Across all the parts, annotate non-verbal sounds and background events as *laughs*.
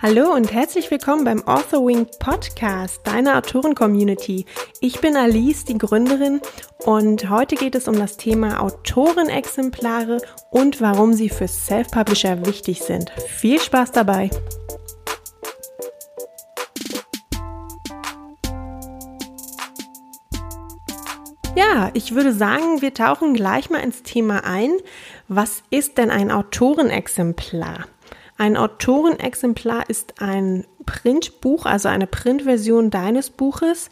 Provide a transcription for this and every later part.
Hallo und herzlich willkommen beim Authorwing Podcast, deiner Autoren-Community. Ich bin Alice, die Gründerin, und heute geht es um das Thema Autorenexemplare und warum sie für Self-Publisher wichtig sind. Viel Spaß dabei! Ja, ich würde sagen, wir tauchen gleich mal ins Thema ein. Was ist denn ein Autorenexemplar? Ein Autorenexemplar ist ein Printbuch, also eine Printversion deines Buches,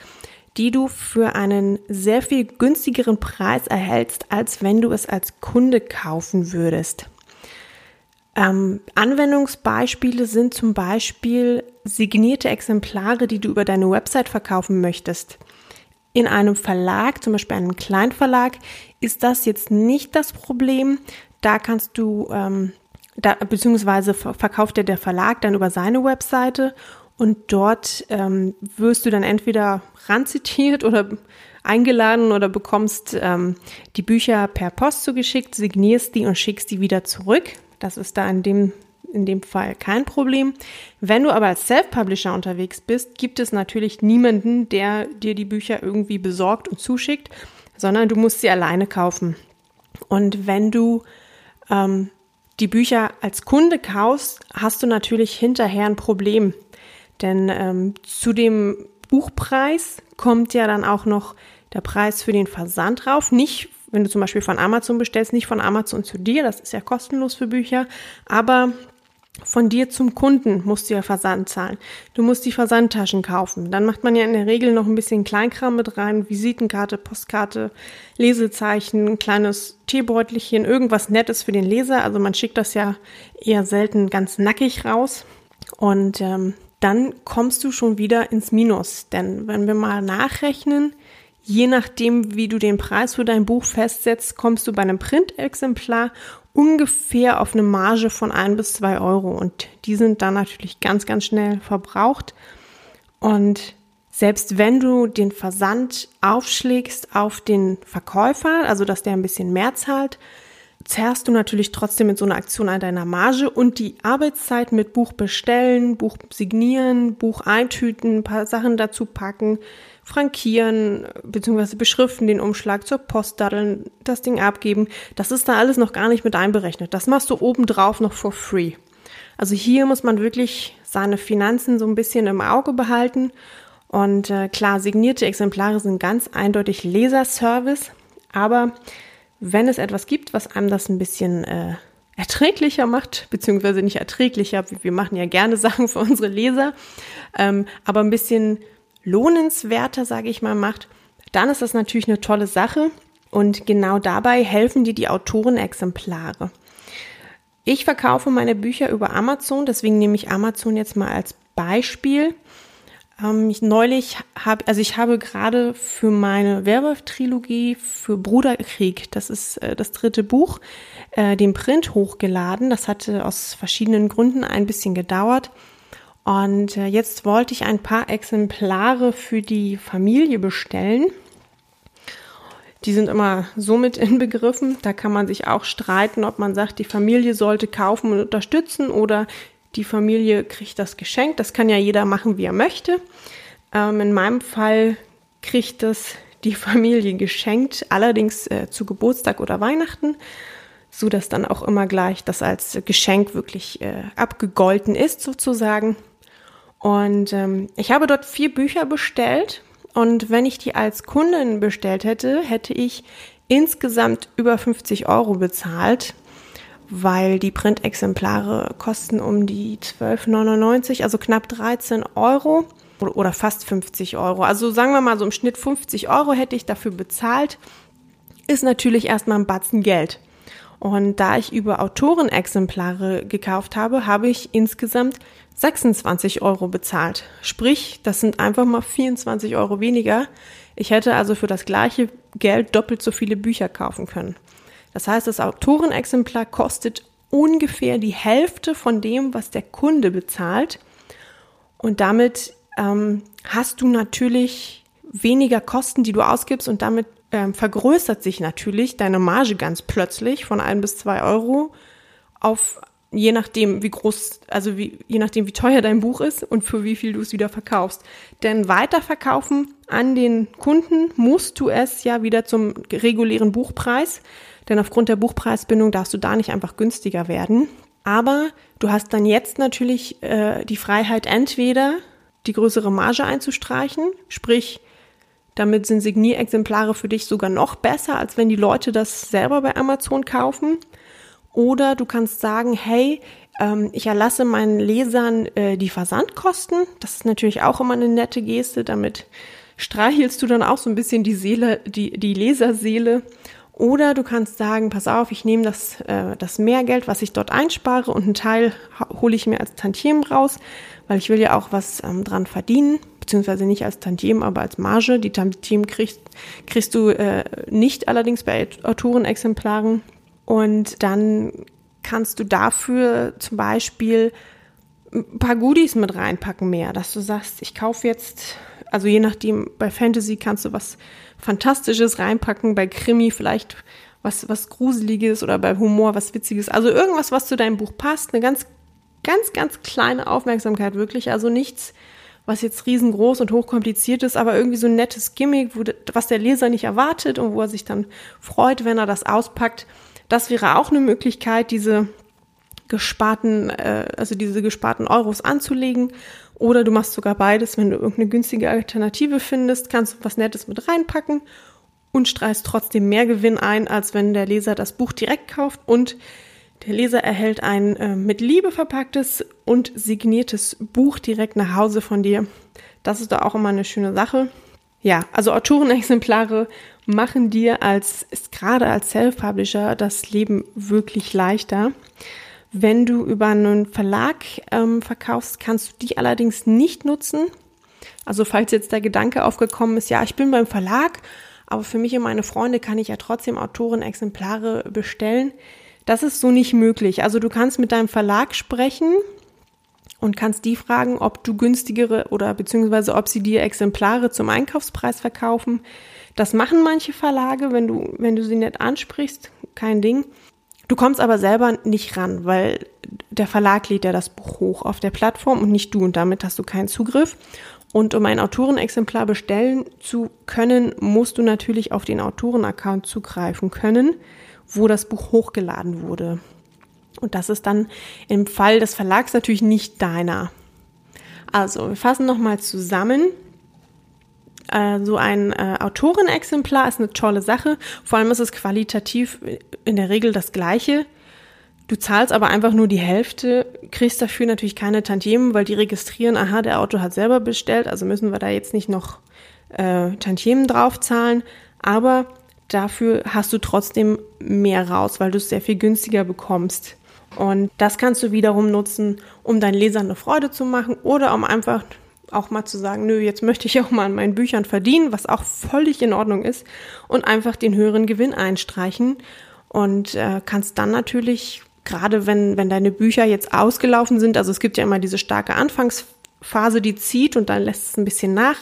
die du für einen sehr viel günstigeren Preis erhältst, als wenn du es als Kunde kaufen würdest. Ähm, Anwendungsbeispiele sind zum Beispiel signierte Exemplare, die du über deine Website verkaufen möchtest. In einem Verlag, zum Beispiel einem Kleinverlag, ist das jetzt nicht das Problem. Da kannst du ähm, da, beziehungsweise verkauft dir der Verlag dann über seine Webseite und dort ähm, wirst du dann entweder ranzitiert oder eingeladen oder bekommst ähm, die Bücher per Post zugeschickt, signierst die und schickst die wieder zurück. Das ist da in dem, in dem Fall kein Problem. Wenn du aber als Self-Publisher unterwegs bist, gibt es natürlich niemanden, der dir die Bücher irgendwie besorgt und zuschickt, sondern du musst sie alleine kaufen. Und wenn du ähm, die Bücher als Kunde kaufst, hast du natürlich hinterher ein Problem. Denn ähm, zu dem Buchpreis kommt ja dann auch noch der Preis für den Versand drauf. Nicht, wenn du zum Beispiel von Amazon bestellst, nicht von Amazon zu dir, das ist ja kostenlos für Bücher, aber von dir zum Kunden musst du ja Versand zahlen. Du musst die Versandtaschen kaufen. Dann macht man ja in der Regel noch ein bisschen Kleinkram mit rein. Visitenkarte, Postkarte, Lesezeichen, ein kleines Teebeutelchen, irgendwas Nettes für den Leser. Also man schickt das ja eher selten ganz nackig raus. Und ähm, dann kommst du schon wieder ins Minus. Denn wenn wir mal nachrechnen, Je nachdem, wie du den Preis für dein Buch festsetzt, kommst du bei einem Printexemplar ungefähr auf eine Marge von ein bis zwei Euro. Und die sind dann natürlich ganz, ganz schnell verbraucht. Und selbst wenn du den Versand aufschlägst auf den Verkäufer, also dass der ein bisschen mehr zahlt, zerrst du natürlich trotzdem mit so einer Aktion an deiner Marge und die Arbeitszeit mit Buch bestellen, Buch signieren, Buch eintüten, ein paar Sachen dazu packen, frankieren bzw. beschriften, den Umschlag zur Post daddeln, das Ding abgeben. Das ist da alles noch gar nicht mit einberechnet. Das machst du obendrauf noch for free. Also hier muss man wirklich seine Finanzen so ein bisschen im Auge behalten. Und äh, klar, signierte Exemplare sind ganz eindeutig Leserservice. Aber wenn es etwas gibt, was einem das ein bisschen äh, erträglicher macht, beziehungsweise nicht erträglicher, wir machen ja gerne *laughs* Sachen für unsere Leser, ähm, aber ein bisschen lohnenswerter, sage ich mal, macht, dann ist das natürlich eine tolle Sache. Und genau dabei helfen dir die Autorenexemplare. Ich verkaufe meine Bücher über Amazon, deswegen nehme ich Amazon jetzt mal als Beispiel. Ähm, ich neulich habe, also ich habe gerade für meine Werwolf-Trilogie für Bruderkrieg, das ist äh, das dritte Buch, äh, den Print hochgeladen. Das hatte aus verschiedenen Gründen ein bisschen gedauert. Und äh, jetzt wollte ich ein paar Exemplare für die Familie bestellen. Die sind immer somit inbegriffen. Da kann man sich auch streiten, ob man sagt, die Familie sollte kaufen und unterstützen oder die Familie kriegt das Geschenk. Das kann ja jeder machen, wie er möchte. Ähm, in meinem Fall kriegt das die *laughs* Familie geschenkt, allerdings äh, zu Geburtstag oder Weihnachten, so dass dann auch immer gleich das als Geschenk wirklich äh, abgegolten ist sozusagen. Und ähm, ich habe dort vier Bücher bestellt. Und wenn ich die als Kundin bestellt hätte, hätte ich insgesamt über 50 Euro bezahlt, weil die Printexemplare kosten um die 12,99, also knapp 13 Euro oder fast 50 Euro. Also sagen wir mal so im Schnitt 50 Euro hätte ich dafür bezahlt. Ist natürlich erstmal ein Batzen Geld. Und da ich über Autorenexemplare gekauft habe, habe ich insgesamt 26 Euro bezahlt. Sprich, das sind einfach mal 24 Euro weniger. Ich hätte also für das gleiche Geld doppelt so viele Bücher kaufen können. Das heißt, das Autorenexemplar kostet ungefähr die Hälfte von dem, was der Kunde bezahlt. Und damit ähm, hast du natürlich weniger Kosten, die du ausgibst und damit ähm, vergrößert sich natürlich deine Marge ganz plötzlich von ein bis zwei Euro auf je nachdem, wie groß, also wie, je nachdem, wie teuer dein Buch ist und für wie viel du es wieder verkaufst. Denn weiterverkaufen an den Kunden musst du es ja wieder zum regulären Buchpreis. Denn aufgrund der Buchpreisbindung darfst du da nicht einfach günstiger werden. Aber du hast dann jetzt natürlich äh, die Freiheit, entweder die größere Marge einzustreichen, sprich, damit sind Signierexemplare für dich sogar noch besser, als wenn die Leute das selber bei Amazon kaufen. Oder du kannst sagen, hey, ähm, ich erlasse meinen Lesern äh, die Versandkosten. Das ist natürlich auch immer eine nette Geste. Damit streichelst du dann auch so ein bisschen die Seele, die, die Leserseele. Oder du kannst sagen, pass auf, ich nehme das, äh, das Mehrgeld, was ich dort einspare und einen Teil hole ich mir als Tantiem raus, weil ich will ja auch was ähm, dran verdienen, beziehungsweise nicht als Tantiem, aber als Marge. Die Tantiem kriegst, kriegst du äh, nicht allerdings bei Autorenexemplaren. Und dann kannst du dafür zum Beispiel ein paar Goodies mit reinpacken mehr, dass du sagst, ich kaufe jetzt, also je nachdem, bei Fantasy kannst du was Fantastisches reinpacken, bei Krimi vielleicht was, was Gruseliges oder bei Humor was Witziges. Also irgendwas, was zu deinem Buch passt, eine ganz, ganz, ganz kleine Aufmerksamkeit wirklich, also nichts, was jetzt riesengroß und hochkompliziert ist, aber irgendwie so ein nettes Gimmick, wo, was der Leser nicht erwartet und wo er sich dann freut, wenn er das auspackt. Das wäre auch eine Möglichkeit, diese gesparten, äh, also diese gesparten Euros anzulegen. Oder du machst sogar beides, wenn du irgendeine günstige Alternative findest, kannst du was Nettes mit reinpacken und streichst trotzdem mehr Gewinn ein, als wenn der Leser das Buch direkt kauft und der Leser erhält ein äh, mit Liebe verpacktes und signiertes Buch direkt nach Hause von dir. Das ist doch auch immer eine schöne Sache. Ja, also Autorenexemplare machen dir als, gerade als Self-Publisher das Leben wirklich leichter. Wenn du über einen Verlag ähm, verkaufst, kannst du die allerdings nicht nutzen. Also falls jetzt der Gedanke aufgekommen ist, ja, ich bin beim Verlag, aber für mich und meine Freunde kann ich ja trotzdem Autorenexemplare bestellen. Das ist so nicht möglich. Also du kannst mit deinem Verlag sprechen und kannst die fragen, ob du günstigere oder beziehungsweise ob sie dir Exemplare zum Einkaufspreis verkaufen. Das machen manche Verlage, wenn du, wenn du sie nicht ansprichst, kein Ding. Du kommst aber selber nicht ran, weil der Verlag lädt ja das Buch hoch auf der Plattform und nicht du und damit hast du keinen Zugriff. Und um ein Autorenexemplar bestellen zu können, musst du natürlich auf den Autorenaccount zugreifen können, wo das Buch hochgeladen wurde. Und das ist dann im Fall des Verlags natürlich nicht deiner. Also, wir fassen nochmal zusammen. Äh, so ein äh, Autorenexemplar ist eine tolle Sache. Vor allem ist es qualitativ in der Regel das gleiche. Du zahlst aber einfach nur die Hälfte, kriegst dafür natürlich keine Tantiemen, weil die registrieren, aha, der Autor hat selber bestellt, also müssen wir da jetzt nicht noch äh, Tantiemen draufzahlen. Aber dafür hast du trotzdem mehr raus, weil du es sehr viel günstiger bekommst. Und das kannst du wiederum nutzen, um deinen Lesern eine Freude zu machen oder um einfach auch mal zu sagen, nö, jetzt möchte ich auch mal an meinen Büchern verdienen, was auch völlig in Ordnung ist und einfach den höheren Gewinn einstreichen und äh, kannst dann natürlich gerade wenn wenn deine Bücher jetzt ausgelaufen sind, also es gibt ja immer diese starke Anfangsphase, die zieht und dann lässt es ein bisschen nach.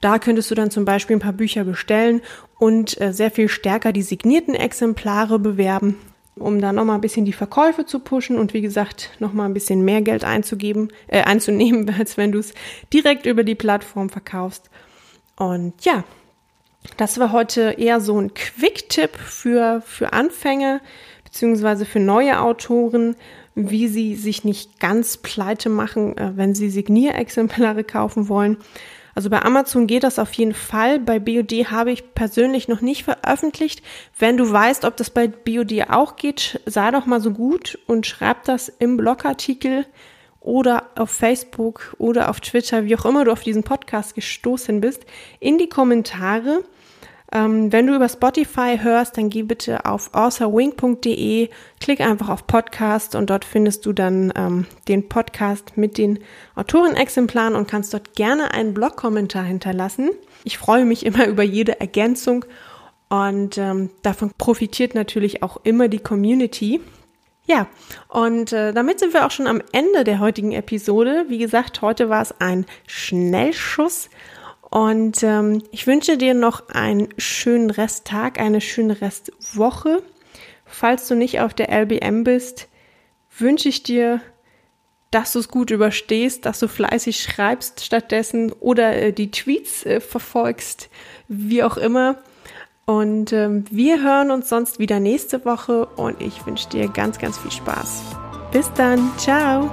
Da könntest du dann zum Beispiel ein paar Bücher bestellen und äh, sehr viel stärker die signierten Exemplare bewerben um da nochmal ein bisschen die Verkäufe zu pushen und wie gesagt nochmal ein bisschen mehr Geld einzugeben, äh, einzunehmen, *laughs* als wenn du es direkt über die Plattform verkaufst. Und ja, das war heute eher so ein Quick-Tipp für, für Anfänger beziehungsweise für neue Autoren, wie sie sich nicht ganz pleite machen, äh, wenn sie Signierexemplare kaufen wollen. Also bei Amazon geht das auf jeden Fall. Bei BOD habe ich persönlich noch nicht veröffentlicht. Wenn du weißt, ob das bei BOD auch geht, sei doch mal so gut und schreib das im Blogartikel oder auf Facebook oder auf Twitter, wie auch immer du auf diesen Podcast gestoßen bist, in die Kommentare. Ähm, wenn du über Spotify hörst, dann geh bitte auf authorwing.de, klick einfach auf Podcast und dort findest du dann ähm, den Podcast mit den Autorenexemplaren und kannst dort gerne einen Blogkommentar hinterlassen. Ich freue mich immer *laughs* über jede Ergänzung und ähm, davon profitiert natürlich auch immer die Community. Ja, und äh, damit sind wir auch schon am Ende der heutigen Episode. Wie gesagt, heute war es ein Schnellschuss und ähm, ich wünsche dir noch einen schönen Resttag, eine schöne Restwoche. Falls du nicht auf der LBM bist, wünsche ich dir, dass du es gut überstehst, dass du fleißig schreibst stattdessen oder äh, die Tweets äh, verfolgst, wie auch immer. Und ähm, wir hören uns sonst wieder nächste Woche und ich wünsche dir ganz, ganz viel Spaß. Bis dann, ciao!